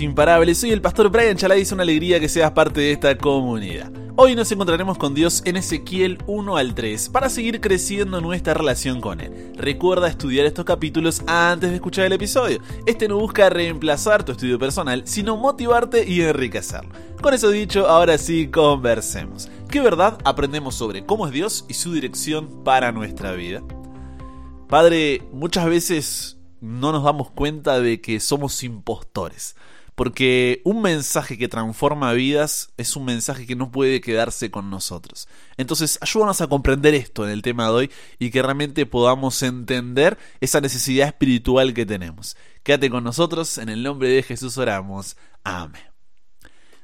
imparables. Soy el pastor Brian Chalai y es una alegría que seas parte de esta comunidad. Hoy nos encontraremos con Dios en Ezequiel 1 al 3 para seguir creciendo nuestra relación con Él. Recuerda estudiar estos capítulos antes de escuchar el episodio. Este no busca reemplazar tu estudio personal, sino motivarte y enriquecerlo. Con eso dicho, ahora sí conversemos. ¿Qué verdad aprendemos sobre cómo es Dios y su dirección para nuestra vida? Padre, muchas veces no nos damos cuenta de que somos impostores. Porque un mensaje que transforma vidas es un mensaje que no puede quedarse con nosotros. Entonces, ayúdanos a comprender esto en el tema de hoy y que realmente podamos entender esa necesidad espiritual que tenemos. Quédate con nosotros, en el nombre de Jesús oramos. Amén.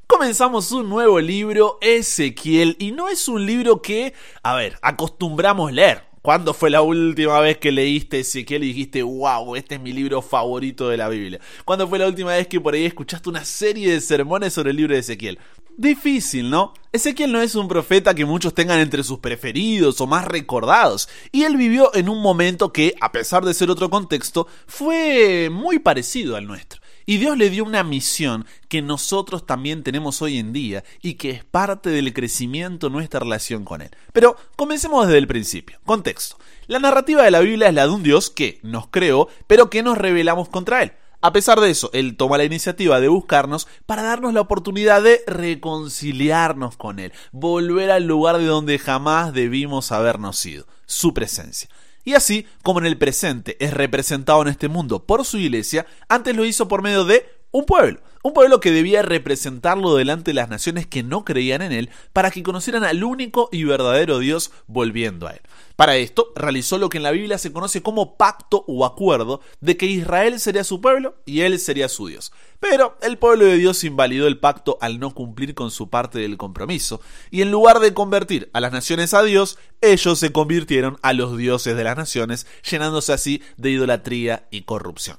Comenzamos un nuevo libro, Ezequiel, y no es un libro que, a ver, acostumbramos leer. ¿Cuándo fue la última vez que leíste Ezequiel y dijiste, wow, este es mi libro favorito de la Biblia? ¿Cuándo fue la última vez que por ahí escuchaste una serie de sermones sobre el libro de Ezequiel? Difícil, ¿no? Ezequiel no es un profeta que muchos tengan entre sus preferidos o más recordados, y él vivió en un momento que, a pesar de ser otro contexto, fue muy parecido al nuestro. Y Dios le dio una misión que nosotros también tenemos hoy en día y que es parte del crecimiento de nuestra relación con Él. Pero comencemos desde el principio. Contexto. La narrativa de la Biblia es la de un Dios que nos creó, pero que nos rebelamos contra Él. A pesar de eso, Él toma la iniciativa de buscarnos para darnos la oportunidad de reconciliarnos con Él, volver al lugar de donde jamás debimos habernos ido, su presencia. Y así como en el presente es representado en este mundo por su iglesia, antes lo hizo por medio de un pueblo, un pueblo que debía representarlo delante de las naciones que no creían en él, para que conocieran al único y verdadero Dios volviendo a él. Para esto, realizó lo que en la Biblia se conoce como pacto o acuerdo de que Israel sería su pueblo y él sería su Dios. Pero el pueblo de Dios invalidó el pacto al no cumplir con su parte del compromiso, y en lugar de convertir a las naciones a Dios, ellos se convirtieron a los dioses de las naciones, llenándose así de idolatría y corrupción.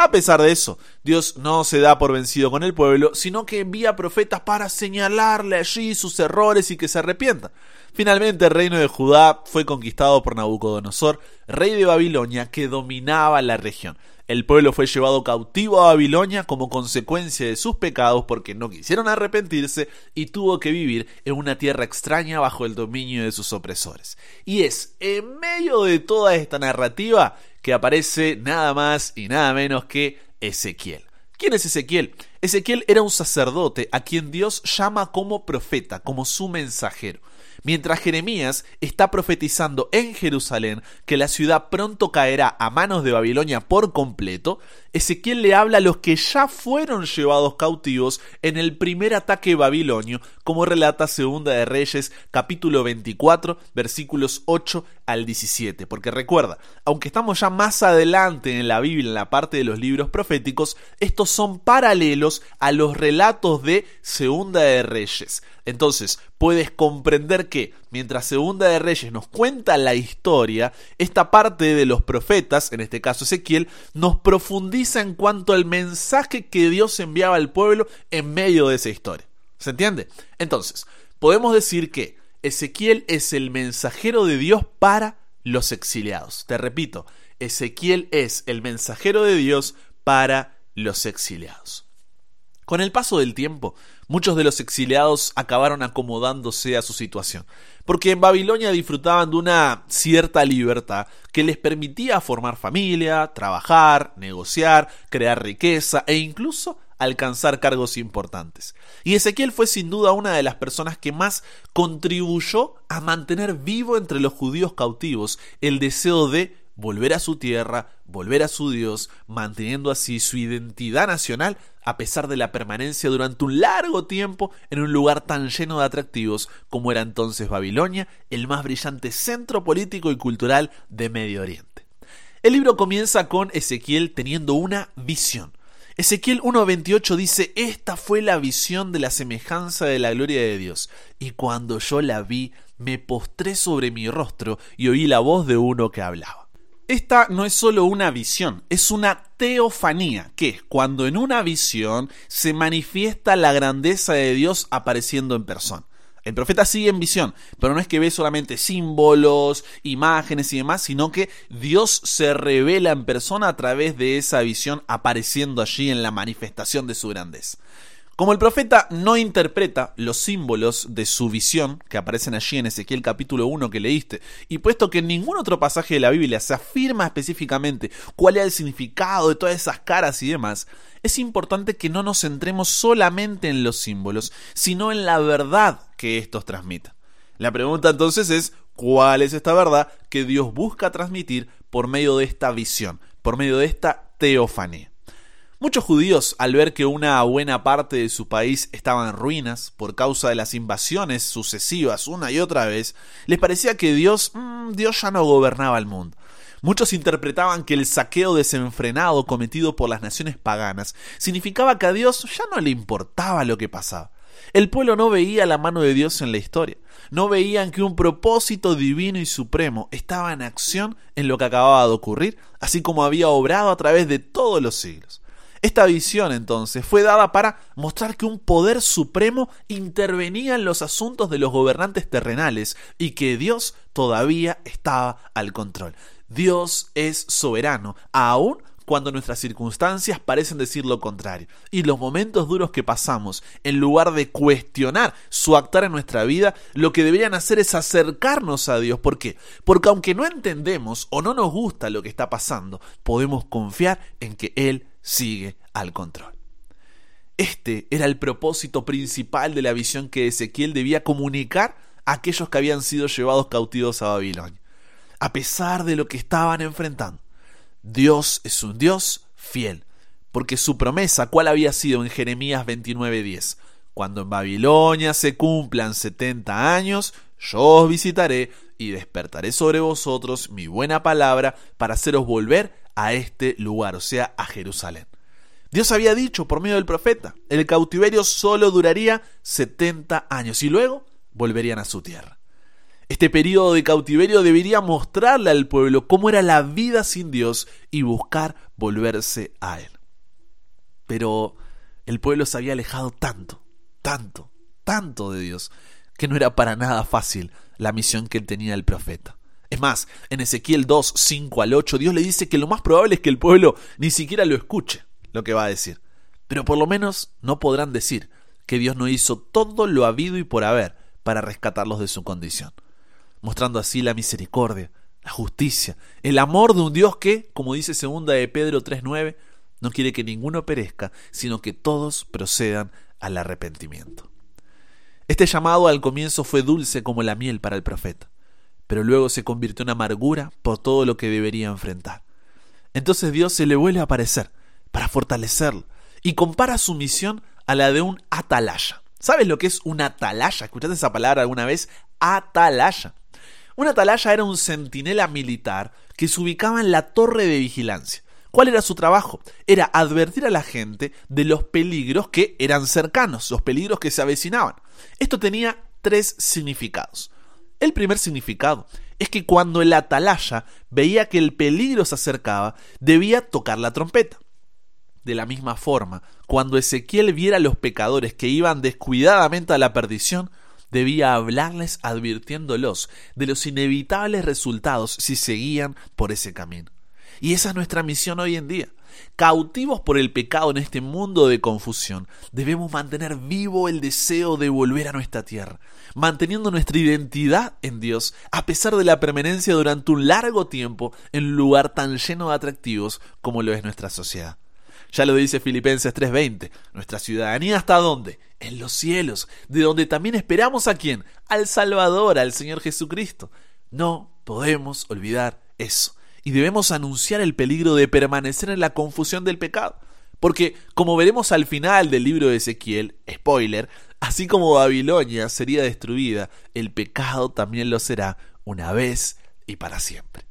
A pesar de eso, Dios no se da por vencido con el pueblo, sino que envía profetas para señalarle allí sus errores y que se arrepientan. Finalmente el reino de Judá fue conquistado por Nabucodonosor, rey de Babilonia, que dominaba la región. El pueblo fue llevado cautivo a Babilonia como consecuencia de sus pecados porque no quisieron arrepentirse y tuvo que vivir en una tierra extraña bajo el dominio de sus opresores. Y es en medio de toda esta narrativa que aparece nada más y nada menos que Ezequiel. ¿Quién es Ezequiel? Ezequiel era un sacerdote a quien Dios llama como profeta, como su mensajero. Mientras Jeremías está profetizando en Jerusalén que la ciudad pronto caerá a manos de Babilonia por completo, Ezequiel le habla a los que ya fueron llevados cautivos en el primer ataque babilonio, como relata Segunda de Reyes capítulo 24 versículos 8 al 17. Porque recuerda, aunque estamos ya más adelante en la Biblia, en la parte de los libros proféticos, estos son paralelos a los relatos de Segunda de Reyes. Entonces, puedes comprender que mientras Segunda de Reyes nos cuenta la historia, esta parte de los profetas, en este caso Ezequiel, nos profundiza en cuanto al mensaje que Dios enviaba al pueblo en medio de esa historia. ¿Se entiende? Entonces, podemos decir que Ezequiel es el mensajero de Dios para los exiliados. Te repito, Ezequiel es el mensajero de Dios para los exiliados. Con el paso del tiempo, muchos de los exiliados acabaron acomodándose a su situación, porque en Babilonia disfrutaban de una cierta libertad que les permitía formar familia, trabajar, negociar, crear riqueza e incluso alcanzar cargos importantes. Y Ezequiel fue sin duda una de las personas que más contribuyó a mantener vivo entre los judíos cautivos el deseo de volver a su tierra, volver a su Dios, manteniendo así su identidad nacional a pesar de la permanencia durante un largo tiempo en un lugar tan lleno de atractivos como era entonces Babilonia, el más brillante centro político y cultural de Medio Oriente. El libro comienza con Ezequiel teniendo una visión. Ezequiel 1.28 dice, esta fue la visión de la semejanza de la gloria de Dios, y cuando yo la vi, me postré sobre mi rostro y oí la voz de uno que hablaba. Esta no es solo una visión, es una teofanía, que es cuando en una visión se manifiesta la grandeza de Dios apareciendo en persona. El profeta sigue en visión, pero no es que ve solamente símbolos, imágenes y demás, sino que Dios se revela en persona a través de esa visión apareciendo allí en la manifestación de su grandeza. Como el profeta no interpreta los símbolos de su visión que aparecen allí en Ezequiel capítulo 1 que leíste, y puesto que en ningún otro pasaje de la Biblia se afirma específicamente cuál es el significado de todas esas caras y demás, es importante que no nos centremos solamente en los símbolos, sino en la verdad que estos transmiten. La pregunta entonces es, ¿cuál es esta verdad que Dios busca transmitir por medio de esta visión, por medio de esta teofanía? Muchos judíos, al ver que una buena parte de su país estaba en ruinas por causa de las invasiones sucesivas una y otra vez, les parecía que Dios, mm, Dios ya no gobernaba el mundo. Muchos interpretaban que el saqueo desenfrenado cometido por las naciones paganas significaba que a Dios ya no le importaba lo que pasaba. El pueblo no veía la mano de Dios en la historia, no veían que un propósito divino y supremo estaba en acción en lo que acababa de ocurrir, así como había obrado a través de todos los siglos. Esta visión entonces fue dada para mostrar que un poder supremo intervenía en los asuntos de los gobernantes terrenales y que Dios todavía estaba al control. Dios es soberano, aún cuando nuestras circunstancias parecen decir lo contrario. Y los momentos duros que pasamos, en lugar de cuestionar su actuar en nuestra vida, lo que deberían hacer es acercarnos a Dios. ¿Por qué? Porque aunque no entendemos o no nos gusta lo que está pasando, podemos confiar en que Él sigue al control. Este era el propósito principal de la visión que Ezequiel debía comunicar a aquellos que habían sido llevados cautivos a Babilonia. A pesar de lo que estaban enfrentando, Dios es un Dios fiel, porque su promesa, ¿cuál había sido en Jeremías 29:10? Cuando en Babilonia se cumplan setenta años, yo os visitaré y despertaré sobre vosotros mi buena palabra para haceros volver a este lugar, o sea, a Jerusalén. Dios había dicho por medio del profeta, el cautiverio solo duraría 70 años y luego volverían a su tierra. Este periodo de cautiverio debería mostrarle al pueblo cómo era la vida sin Dios y buscar volverse a Él. Pero el pueblo se había alejado tanto, tanto, tanto de Dios, que no era para nada fácil la misión que tenía el profeta. Es más, en Ezequiel 2, 5 al 8, Dios le dice que lo más probable es que el pueblo ni siquiera lo escuche, lo que va a decir. Pero por lo menos no podrán decir que Dios no hizo todo lo habido y por haber para rescatarlos de su condición, mostrando así la misericordia, la justicia, el amor de un Dios que, como dice segunda de Pedro 3:9, no quiere que ninguno perezca, sino que todos procedan al arrepentimiento. Este llamado al comienzo fue dulce como la miel para el profeta pero luego se convirtió en amargura por todo lo que debería enfrentar. Entonces Dios se le vuelve a aparecer para fortalecerlo y compara su misión a la de un atalaya. ¿Sabes lo que es un atalaya? ¿Escuchaste esa palabra alguna vez? Atalaya. Un atalaya era un centinela militar que se ubicaba en la torre de vigilancia. ¿Cuál era su trabajo? Era advertir a la gente de los peligros que eran cercanos, los peligros que se avecinaban. Esto tenía tres significados. El primer significado es que cuando el atalaya veía que el peligro se acercaba, debía tocar la trompeta. De la misma forma, cuando Ezequiel viera a los pecadores que iban descuidadamente a la perdición, debía hablarles advirtiéndolos de los inevitables resultados si seguían por ese camino. Y esa es nuestra misión hoy en día. Cautivos por el pecado en este mundo de confusión, debemos mantener vivo el deseo de volver a nuestra tierra, manteniendo nuestra identidad en Dios a pesar de la permanencia durante un largo tiempo en un lugar tan lleno de atractivos como lo es nuestra sociedad. Ya lo dice Filipenses 3:20, nuestra ciudadanía está dónde? En los cielos, de donde también esperamos a quién? Al Salvador, al Señor Jesucristo. No podemos olvidar eso y debemos anunciar el peligro de permanecer en la confusión del pecado. Porque, como veremos al final del libro de Ezequiel, spoiler, así como Babilonia sería destruida, el pecado también lo será una vez y para siempre.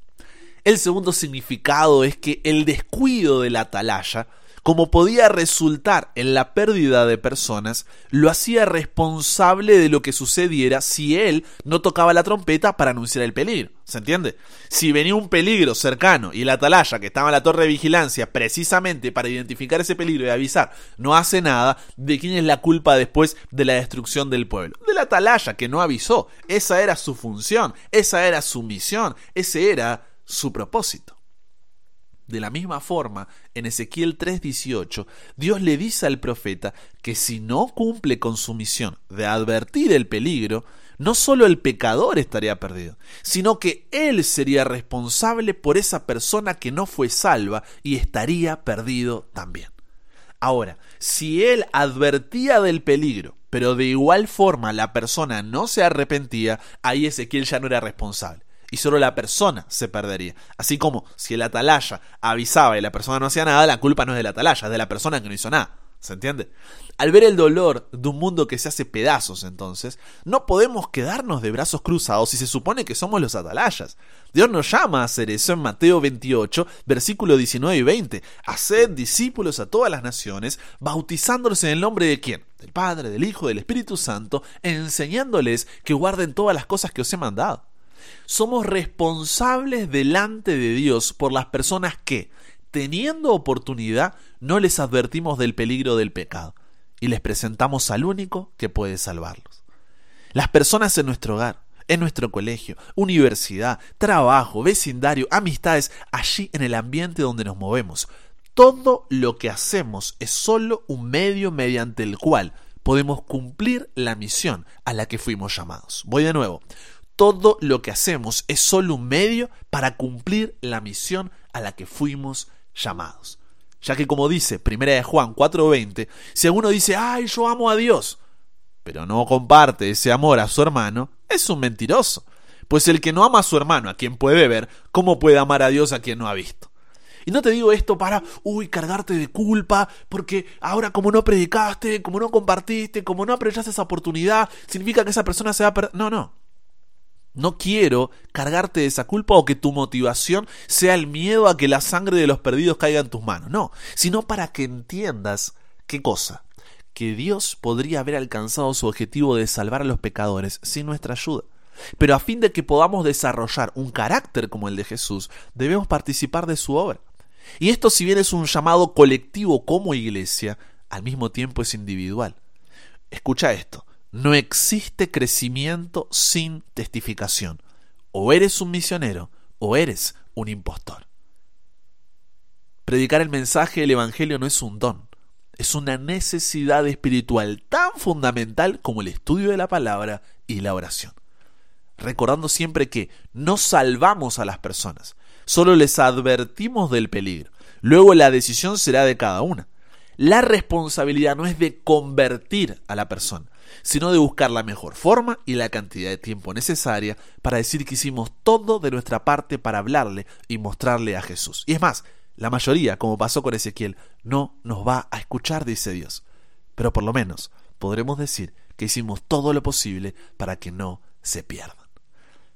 El segundo significado es que el descuido de la atalaya como podía resultar en la pérdida de personas, lo hacía responsable de lo que sucediera si él no tocaba la trompeta para anunciar el peligro. ¿Se entiende? Si venía un peligro cercano y la atalaya que estaba en la torre de vigilancia precisamente para identificar ese peligro y avisar no hace nada, ¿de quién es la culpa después de la destrucción del pueblo? De la atalaya que no avisó. Esa era su función, esa era su misión, ese era su propósito. De la misma forma, en Ezequiel 3:18, Dios le dice al profeta que si no cumple con su misión de advertir el peligro, no solo el pecador estaría perdido, sino que él sería responsable por esa persona que no fue salva y estaría perdido también. Ahora, si él advertía del peligro, pero de igual forma la persona no se arrepentía, ahí Ezequiel ya no era responsable y solo la persona se perdería. Así como si el atalaya avisaba y la persona no hacía nada, la culpa no es del atalaya, es de la persona que no hizo nada. ¿Se entiende? Al ver el dolor de un mundo que se hace pedazos, entonces, no podemos quedarnos de brazos cruzados si se supone que somos los atalayas. Dios nos llama a hacer eso en Mateo 28, versículo 19 y 20. Haced discípulos a todas las naciones, bautizándolos en el nombre de quién? Del Padre, del Hijo, del Espíritu Santo, enseñándoles que guarden todas las cosas que os he mandado somos responsables delante de Dios por las personas que, teniendo oportunidad, no les advertimos del peligro del pecado y les presentamos al único que puede salvarlos. Las personas en nuestro hogar, en nuestro colegio, universidad, trabajo, vecindario, amistades, allí en el ambiente donde nos movemos. Todo lo que hacemos es solo un medio mediante el cual podemos cumplir la misión a la que fuimos llamados. Voy de nuevo todo lo que hacemos es solo un medio para cumplir la misión a la que fuimos llamados. Ya que como dice Primera de Juan 4:20, si alguno dice, "Ay, yo amo a Dios", pero no comparte ese amor a su hermano, es un mentiroso. Pues el que no ama a su hermano, a quien puede ver, ¿cómo puede amar a Dios a quien no ha visto? Y no te digo esto para, uy, cargarte de culpa, porque ahora como no predicaste, como no compartiste, como no aprovechaste esa oportunidad, significa que esa persona se va a perder. No, no. No quiero cargarte de esa culpa o que tu motivación sea el miedo a que la sangre de los perdidos caiga en tus manos. No, sino para que entiendas qué cosa. Que Dios podría haber alcanzado su objetivo de salvar a los pecadores sin nuestra ayuda. Pero a fin de que podamos desarrollar un carácter como el de Jesús, debemos participar de su obra. Y esto si bien es un llamado colectivo como iglesia, al mismo tiempo es individual. Escucha esto. No existe crecimiento sin testificación. O eres un misionero o eres un impostor. Predicar el mensaje del Evangelio no es un don, es una necesidad espiritual tan fundamental como el estudio de la palabra y la oración. Recordando siempre que no salvamos a las personas, solo les advertimos del peligro. Luego la decisión será de cada una. La responsabilidad no es de convertir a la persona, sino de buscar la mejor forma y la cantidad de tiempo necesaria para decir que hicimos todo de nuestra parte para hablarle y mostrarle a Jesús. Y es más, la mayoría, como pasó con Ezequiel, no nos va a escuchar, dice Dios. Pero por lo menos podremos decir que hicimos todo lo posible para que no se pierdan.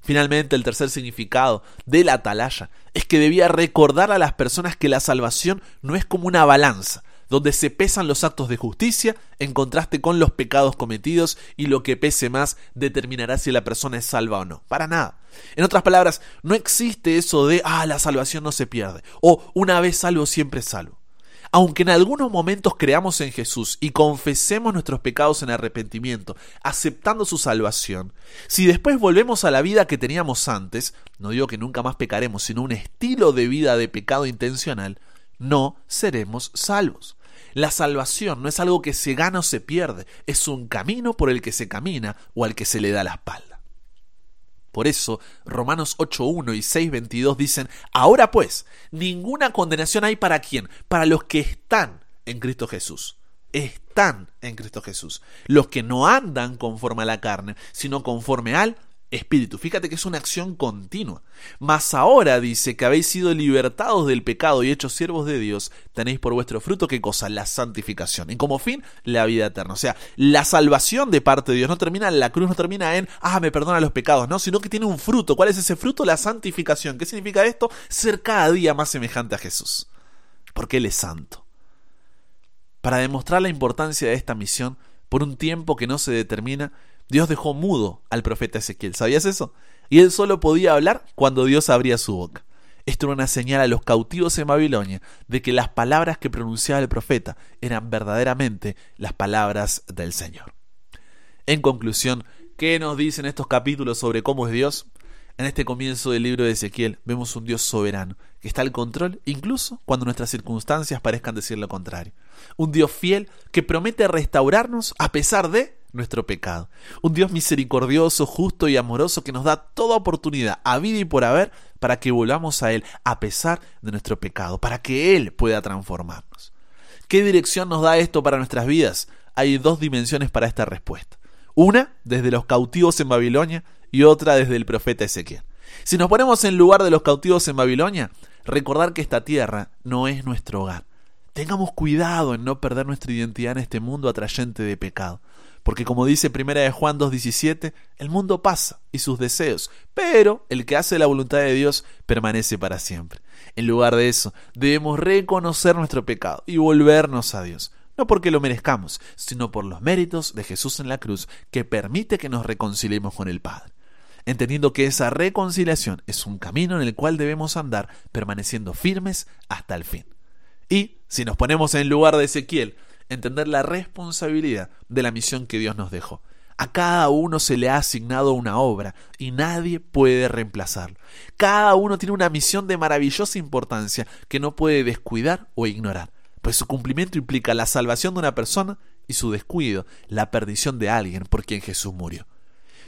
Finalmente, el tercer significado de la atalaya es que debía recordar a las personas que la salvación no es como una balanza, donde se pesan los actos de justicia en contraste con los pecados cometidos y lo que pese más determinará si la persona es salva o no. Para nada. En otras palabras, no existe eso de, ah, la salvación no se pierde, o una vez salvo, siempre salvo. Aunque en algunos momentos creamos en Jesús y confesemos nuestros pecados en arrepentimiento, aceptando su salvación, si después volvemos a la vida que teníamos antes, no digo que nunca más pecaremos, sino un estilo de vida de pecado intencional, no seremos salvos. La salvación no es algo que se gana o se pierde, es un camino por el que se camina o al que se le da la espalda. Por eso, Romanos 8.1 y 6.22 dicen, ahora pues, ninguna condenación hay para quién, para los que están en Cristo Jesús. Están en Cristo Jesús. Los que no andan conforme a la carne, sino conforme al espíritu. Fíjate que es una acción continua. Mas ahora dice que habéis sido libertados del pecado y hechos siervos de Dios, tenéis por vuestro fruto qué cosa? La santificación. Y como fin, la vida eterna. O sea, la salvación de parte de Dios no termina en la cruz, no termina en, ah, me perdona los pecados, no, sino que tiene un fruto. ¿Cuál es ese fruto? La santificación. ¿Qué significa esto? Ser cada día más semejante a Jesús. Porque Él es santo. Para demostrar la importancia de esta misión, por un tiempo que no se determina, Dios dejó mudo al profeta Ezequiel. ¿Sabías eso? Y él solo podía hablar cuando Dios abría su boca. Esto era una señal a los cautivos en Babilonia de que las palabras que pronunciaba el profeta eran verdaderamente las palabras del Señor. En conclusión, ¿qué nos dicen estos capítulos sobre cómo es Dios? En este comienzo del libro de Ezequiel vemos un Dios soberano, que está al control incluso cuando nuestras circunstancias parezcan decir lo contrario. Un Dios fiel que promete restaurarnos a pesar de nuestro pecado. Un Dios misericordioso, justo y amoroso que nos da toda oportunidad, a vida y por haber, para que volvamos a Él a pesar de nuestro pecado, para que Él pueda transformarnos. ¿Qué dirección nos da esto para nuestras vidas? Hay dos dimensiones para esta respuesta. Una desde los cautivos en Babilonia y otra desde el profeta Ezequiel. Si nos ponemos en lugar de los cautivos en Babilonia, recordar que esta tierra no es nuestro hogar. Tengamos cuidado en no perder nuestra identidad en este mundo atrayente de pecado. Porque como dice primera de Juan 2.17, el mundo pasa y sus deseos, pero el que hace la voluntad de Dios permanece para siempre. En lugar de eso, debemos reconocer nuestro pecado y volvernos a Dios, no porque lo merezcamos, sino por los méritos de Jesús en la cruz, que permite que nos reconciliemos con el Padre. Entendiendo que esa reconciliación es un camino en el cual debemos andar permaneciendo firmes hasta el fin. Y, si nos ponemos en lugar de Ezequiel, entender la responsabilidad de la misión que Dios nos dejó. A cada uno se le ha asignado una obra y nadie puede reemplazarlo. Cada uno tiene una misión de maravillosa importancia que no puede descuidar o ignorar, pues su cumplimiento implica la salvación de una persona y su descuido, la perdición de alguien por quien Jesús murió.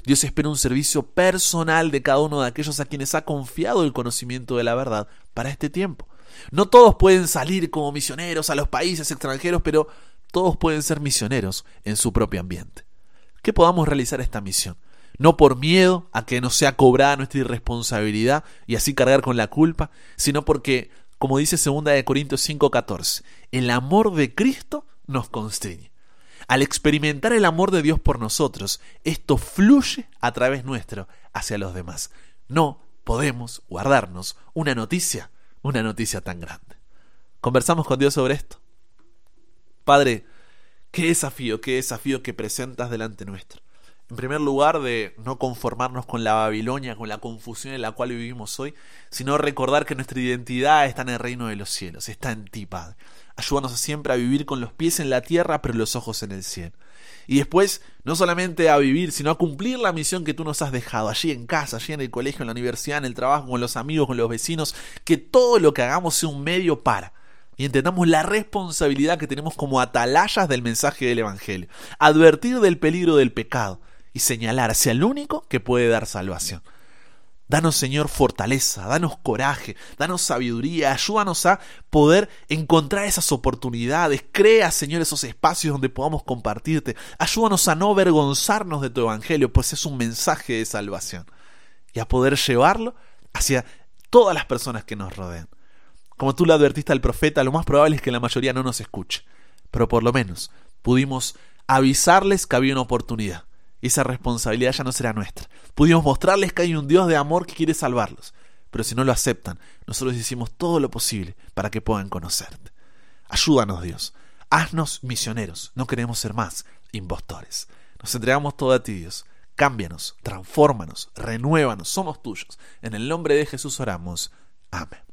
Dios espera un servicio personal de cada uno de aquellos a quienes ha confiado el conocimiento de la verdad para este tiempo. No todos pueden salir como misioneros a los países extranjeros, pero todos pueden ser misioneros en su propio ambiente. Que podamos realizar esta misión, no por miedo a que nos sea cobrada nuestra irresponsabilidad y así cargar con la culpa, sino porque, como dice 2 de Corintios 5:14, el amor de Cristo nos constriñe. Al experimentar el amor de Dios por nosotros, esto fluye a través nuestro hacia los demás. No podemos guardarnos una noticia, una noticia tan grande. Conversamos con Dios sobre esto. Padre, qué desafío, qué desafío que presentas delante nuestro. En primer lugar, de no conformarnos con la Babilonia, con la confusión en la cual vivimos hoy, sino recordar que nuestra identidad está en el reino de los cielos, está en ti, Padre. Ayúdanos siempre a vivir con los pies en la tierra, pero los ojos en el cielo. Y después, no solamente a vivir, sino a cumplir la misión que tú nos has dejado, allí en casa, allí en el colegio, en la universidad, en el trabajo, con los amigos, con los vecinos, que todo lo que hagamos sea un medio para y entendamos la responsabilidad que tenemos como atalayas del mensaje del Evangelio. Advertir del peligro del pecado y señalar hacia el único que puede dar salvación. Danos, Señor, fortaleza, danos coraje, danos sabiduría, ayúdanos a poder encontrar esas oportunidades. Crea, Señor, esos espacios donde podamos compartirte. Ayúdanos a no avergonzarnos de tu Evangelio, pues es un mensaje de salvación. Y a poder llevarlo hacia todas las personas que nos rodean. Como tú le advertiste al profeta, lo más probable es que la mayoría no nos escuche. Pero por lo menos pudimos avisarles que había una oportunidad. Esa responsabilidad ya no será nuestra. Pudimos mostrarles que hay un Dios de amor que quiere salvarlos. Pero si no lo aceptan, nosotros hicimos todo lo posible para que puedan conocerte. Ayúdanos, Dios. Haznos misioneros. No queremos ser más impostores. Nos entregamos todo a ti, Dios. Cámbianos, transfórmanos, renuévanos. Somos tuyos. En el nombre de Jesús oramos. Amén.